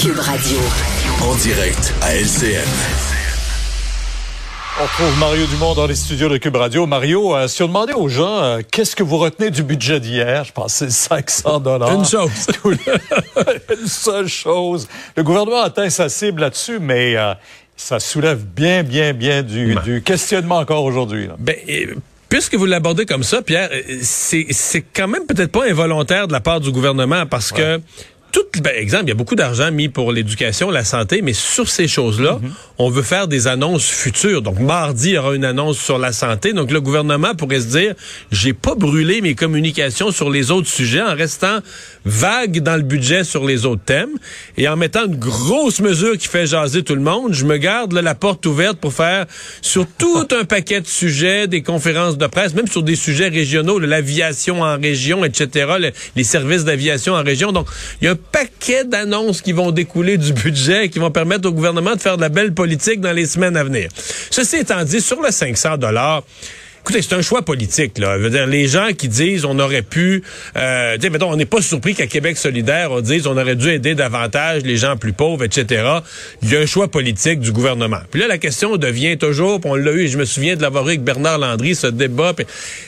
Cube Radio. En direct à LCN. On trouve Mario Dumont dans les studios de Cube Radio. Mario, euh, si on demandait aux gens euh, qu'est-ce que vous retenez du budget d'hier, je pense que c'est 500 dollars. Une chose. Une seule chose. Le gouvernement atteint sa cible là-dessus, mais euh, ça soulève bien, bien, bien du, Ben. du questionnement encore aujourd'hui. Ben, euh, puisque vous l'abordez comme ça, Pierre, c'est c'est quand même peut-être pas involontaire de la part du gouvernement parce que tout, ben, exemple, il y a beaucoup d'argent mis pour l'éducation, la santé, mais sur ces choses-là, on veut faire des annonces futures. Donc, mardi, il y aura une annonce sur la santé. Donc, le gouvernement pourrait se dire, j'ai pas brûlé mes communications sur les autres sujets en restant vague dans le budget sur les autres thèmes et en mettant une grosse mesure qui fait jaser tout le monde. Je me garde là, la porte ouverte pour faire sur tout un paquet de sujets, des conférences de presse, même sur des sujets régionaux, l'aviation en région, etc., le- les services d'aviation en région. Donc, il y a un paquet d'annonces qui vont découler du budget et qui vont permettre au gouvernement de faire de la belle politique dans les semaines à venir. Ceci étant dit, sur le 500 dollars, Écoutez, c'est un choix politique. Là. Je veux dire, les gens qui disent on aurait pu, euh, mettons, on n'est pas surpris qu'à Québec solidaire, on dise on aurait dû aider davantage les gens plus pauvres, etc. Il y a un choix politique du gouvernement. Puis là, la question devient toujours, on l'a eu, je me souviens de l'avoir eu avec Bernard Landry, ce débat.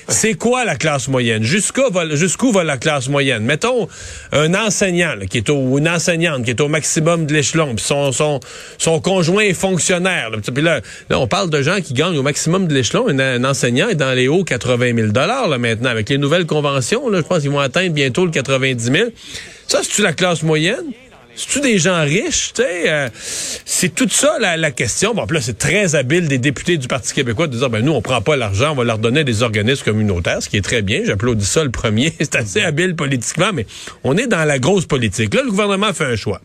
C'est quoi la classe moyenne? Jusqu'où va, la classe moyenne? Mettons un enseignant qui est au, une enseignante qui est au maximum de l'échelon, puis son, conjoint est fonctionnaire. Là, puis là, là, on parle de gens qui gagnent au maximum de l'échelon. Un enseignant est dans les hauts 80 000 là, maintenant. Avec les nouvelles conventions, je pense qu'ils vont atteindre bientôt le 90 000 Ça, c'est-tu la classe moyenne? C'est-tu des gens riches? Euh, c'est tout ça la, question. Bon, là, c'est très habile des députés du Parti québécois de dire, ben nous, on prend pas l'argent, on va leur donner des organismes communautaires, ce qui est très bien. J'applaudis ça le premier. c'est assez habile politiquement, mais on est dans la grosse politique. Là, le gouvernement fait un choix.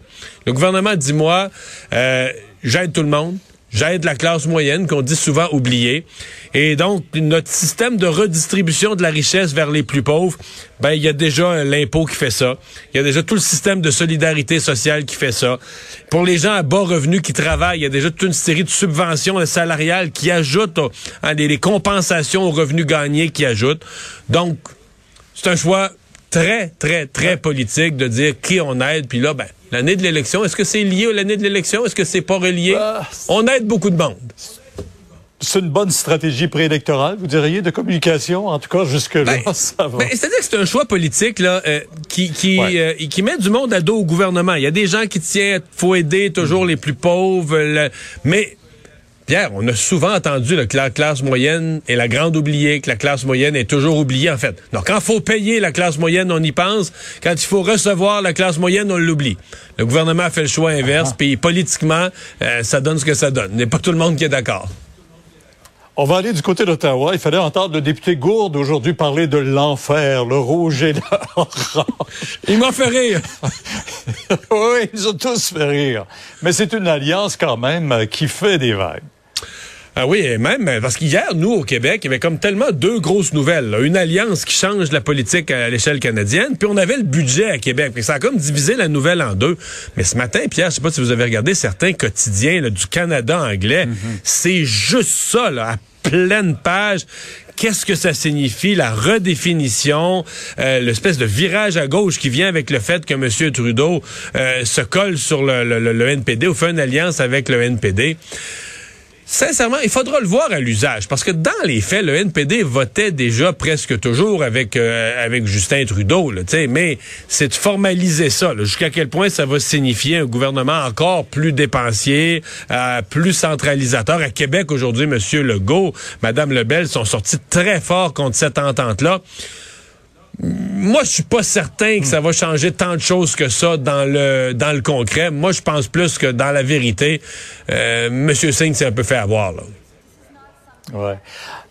Le gouvernement dit, moi, euh, j'aide tout le monde. J'aide la classe moyenne qu'on dit souvent oubliée. Et donc, notre système de redistribution de la richesse vers les plus pauvres, ben, il y a déjà l'impôt qui fait ça. Il y a déjà tout le système de solidarité sociale qui fait ça. Pour les gens à bas revenus qui travaillent, il y a déjà toute une série de subventions salariales qui ajoutent hein, les, les compensations aux revenus gagnés qui ajoutent. Donc, c'est un choix très, très, très politique de dire qui on aide. Puis là, ben, l'année de l'élection, est-ce que c'est lié à l'année de l'élection? Est-ce que c'est pas relié? Ah, on aide beaucoup de monde. C'est une bonne stratégie préélectorale, vous diriez, de communication, en tout cas jusque-là, Ben, ça va. ben, C'est-à-dire que c'est un choix politique là, euh, qui, qui, Ouais. euh, qui met du monde à dos au gouvernement. Il y a des gens qui tiennent, faut aider toujours les plus pauvres. le- mais Pierre, on a souvent entendu que la classe moyenne est la grande oubliée, que la classe moyenne est toujours oubliée, en fait. Donc, quand il faut payer la classe moyenne, on y pense. Quand il faut recevoir la classe moyenne, on l'oublie. Le gouvernement a fait le choix inverse, puis politiquement, euh, ça donne ce que ça donne. Il n'y a pas tout le monde qui est d'accord. On va aller du côté d'Ottawa. Il fallait entendre le député Gourde aujourd'hui parler de l'enfer, le rouge et l'orange. Il m'a fait rire. oui, ils ont tous fait rire. Mais c'est une alliance quand même qui fait des vagues. Ah oui, et même parce qu'hier, nous, au Québec, il y avait comme tellement deux grosses nouvelles. là. Une alliance qui change la politique à l'échelle canadienne, puis on avait le budget à Québec. Puis ça a comme divisé la nouvelle en deux. Mais ce matin, Pierre, je sais pas si vous avez regardé certains quotidiens là, du Canada anglais. C'est juste ça, là, à pleine page. Qu'est-ce que ça signifie, la redéfinition, euh, l'espèce de virage à gauche qui vient avec le fait que M. Trudeau euh, se colle sur le, le- le- le NPD ou fait une alliance avec le NPD. Sincèrement, il faudra le voir à l'usage, parce que dans les faits, le NPD votait déjà presque toujours avec euh, avec Justin Trudeau, là, mais c'est de formaliser ça, jusqu'à quel point ça va signifier un gouvernement encore plus dépensier, euh, plus centralisateur? À Québec aujourd'hui, Monsieur Legault, Madame Lebel sont sortis très fort contre cette entente-là. Moi, je suis pas certain que ça va changer tant de choses que ça dans le dans le concret. Moi, je pense plus que dans la vérité, euh, Monsieur Singh s'est un peu fait avoir. Là.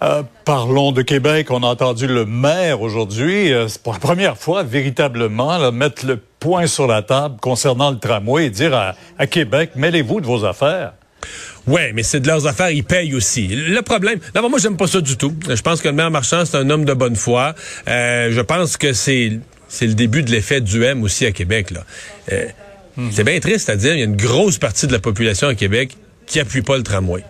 Euh, parlons de Québec. On a entendu le maire aujourd'hui, euh, pour la première fois véritablement, mettre le point sur la table concernant le tramway et dire à, à Québec, mêlez-vous de vos affaires. Ouais, mais c'est de leurs affaires, ils payent aussi. Le problème, d'abord moi j'aime pas ça du tout. Je pense que le maire Marchand c'est un homme de bonne foi. Euh, je pense que c'est c'est le début de l'effet du M aussi à Québec là. Euh, C'est bien triste à dire, il y a une grosse partie de la population à Québec qui appuie pas le tramway.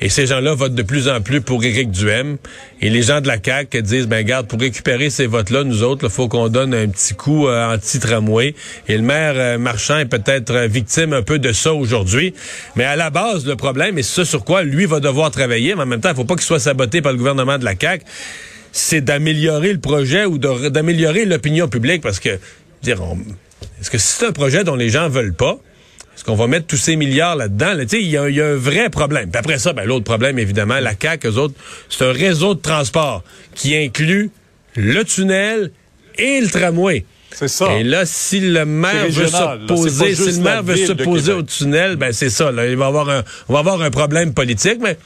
Et ces gens-là votent de plus en plus pour Éric Duhem. Et les gens de la CAQ disent, ben garde, pour récupérer ces votes-là, nous autres, il faut qu'on donne un petit coup euh, anti-tramway. Et le maire euh, Marchand est peut-être euh, victime un peu de ça aujourd'hui. Mais à la base, le problème, et ce sur quoi lui va devoir travailler, mais en même temps, il faut pas qu'il soit saboté par le gouvernement de la CAQ, c'est d'améliorer le projet ou d'améliorer l'opinion publique parce que, dire, est-ce que c'est un projet dont les gens veulent pas? Est-ce qu'on va mettre tous ces milliards là-dedans? il y, a un vrai problème. Puis après ça, ben, l'autre problème, évidemment, la CAQ, eux autres, c'est un réseau de transport qui inclut le tunnel et le tramway. C'est ça. Et là, si le maire veut s'opposer, si le maire veut s'opposer au tunnel, ben c'est ça. Là, il va avoir un, on va avoir un problème politique, mais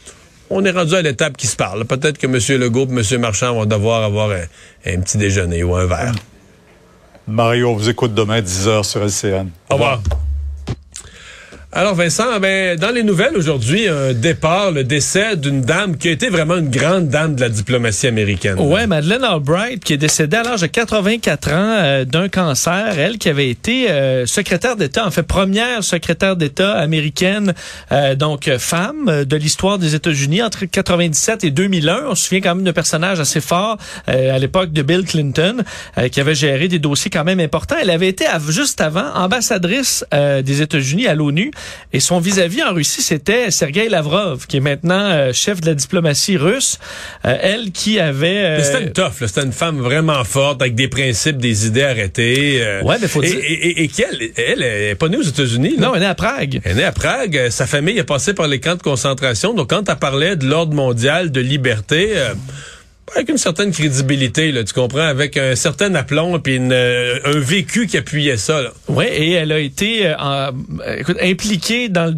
on est rendu à l'étape qui se parle. Peut-être que M. Legault et M. Marchand vont devoir avoir un, un petit déjeuner ou un verre. Mario, on vous écoute demain 10h sur LCN. Au revoir. Alors Vincent, ben, dans les nouvelles aujourd'hui, un départ, le décès d'une dame qui a été vraiment une grande dame de la diplomatie américaine. Ouais, Madeleine Albright, qui est décédée à l'âge de 84 ans euh, d'un cancer. Elle qui avait été euh, secrétaire d'État, en fait première secrétaire d'État américaine, euh, donc femme de l'histoire des États-Unis entre 97 et 2001. On se souvient quand même d'un personnage assez fort à l'époque de Bill Clinton, qui avait géré des dossiers quand même importants. Elle avait été juste avant ambassadrice des États-Unis à l'ONU. Et son vis-à-vis en Russie, c'était Sergei Lavrov, qui est maintenant euh, chef de la diplomatie russe. Euh, elle qui avait... Euh... C'était une tough, c'était une femme vraiment forte, avec des principes, des idées arrêtées. Euh, ouais, mais faut dire... Et, et, et qu'elle, elle, est pas née aux États-Unis. Non, elle est née à Prague. Elle est née à Prague. Sa famille est passée par les camps de concentration. Donc, quand elle parlait de l'ordre mondial de liberté avec une certaine crédibilité, là, tu comprends, avec un certain aplomb puis euh, un vécu qui appuyait ça. Oui, et elle a été euh, écoute, impliquée dans le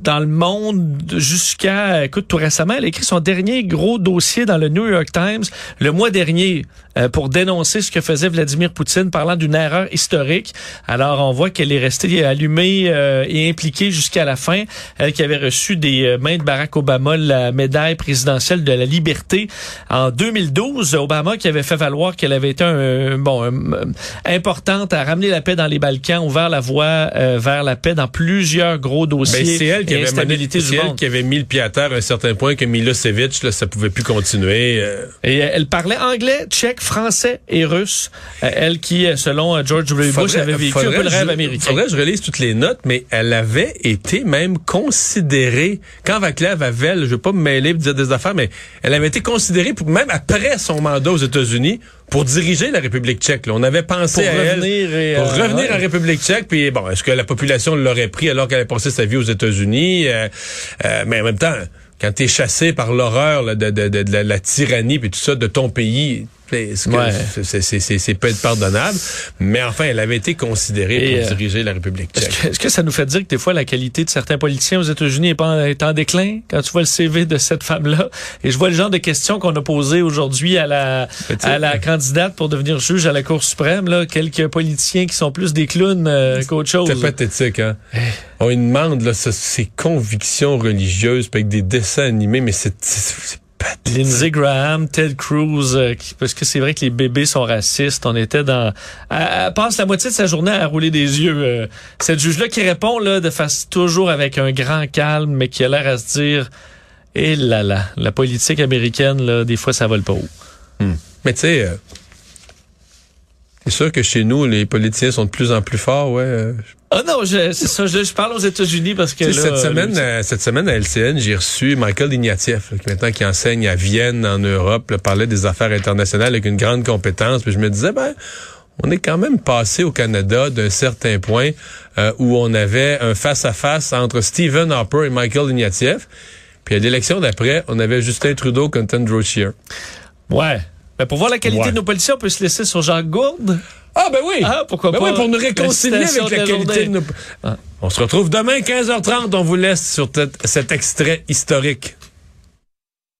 dans le monde jusqu'à, écoute, tout récemment, elle a écrit son dernier gros dossier dans le New York Times le mois dernier euh, pour dénoncer ce que faisait Vladimir Poutine, parlant d'une erreur historique. Alors, on voit qu'elle est restée allumée euh, et impliquée jusqu'à la fin. Elle qui avait reçu des euh, mains de Barack Obama la médaille présidentielle de la liberté en 2012. Obama qui avait fait valoir qu'elle avait été un, bon importante à ramener la paix dans les Balkans, ouvert la voie vers la paix dans plusieurs gros dossiers. Ben, c'est elle qui avait, mené, elle qui avait mis le pied à terre à un certain point que Milosevic, là, ça pouvait plus continuer. Et elle parlait anglais, tchèque, français et russe. Euh, elle qui, euh, selon euh, George W. Bush, avait vécu un peu le rêve américain. Faudrait que je relise toutes les notes, mais elle avait été même considérée, quand Vaclav Havel, je veux pas me mêler de dire des affaires, mais elle avait été considérée, pour, même après son mandat aux États-Unis, pour diriger la République tchèque. On avait pensé pour à revenir elle pour revenir en République tchèque. Puis bon, est-ce que la population l'aurait pris alors qu'elle avait passé sa vie aux États-Unis? Mais en même temps, quand tu es chassé par l'horreur de, de, de, de, la, tyrannie puis tout ça de ton pays, c'est peut être pardonnable, mais enfin, elle avait été considérée pour euh, diriger la République tchèque. Est-ce que, ça nous fait dire que des fois, la qualité de certains politiciens aux États-Unis est, est, en déclin quand tu vois le CV de cette femme-là? Et je vois le genre de questions qu'on a posées aujourd'hui à la, à la candidate pour devenir juge à la Cour suprême. Là, quelques politiciens qui sont plus des clowns euh, qu'autre chose. C'est pathétique, hein? Eh. On lui demande là, ses convictions religieuses avec des dessins animés, mais c'est Lindsey Graham, Ted Cruz, euh, parce que c'est vrai que les bébés sont racistes. On était dans... Elle, passe la moitié de sa journée à rouler des yeux. Euh, cette juge-là qui répond là de face toujours avec un grand calme, mais qui a l'air à se dire... Et eh là là, la politique américaine, là, des fois, ça vole pas haut. Hmm. Mais tu sais, euh, c'est sûr que chez nous, les politiciens sont de plus en plus forts, ouais. Ah non, c'est ça. Je, parle aux États-Unis parce que là, cette semaine, euh, cette semaine à LCN, j'ai reçu Michael Ignatieff, qui maintenant qui enseigne à Vienne en Europe, parlait des affaires internationales avec une grande compétence. Puis je me disais, ben, on est quand même passé au Canada d'un certain point euh, où on avait un face-à-face entre Stephen Harper et Michael Ignatieff. Puis à l'élection d'après, on avait Justin Trudeau contre Andrew Scheer. Ouais. Mais pour voir la qualité de nos policiers, on peut se laisser sur Jacques Gourde. Ah ben oui. Ah, pourquoi ben pas? Oui, pour nous réconcilier avec la qualité de nos... Ah. On se retrouve demain 15h30. On vous laisse sur cet extrait historique.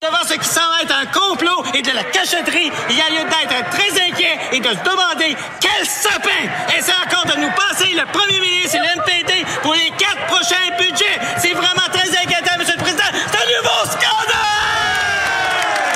Devant ce qui semble être un complot et de la cacheterie, il y a lieu d'être très inquiet et de se demander quel sapin essaie encore de nous passer le premier ministre et le MPD pour les quatre prochains budgets. C'est vraiment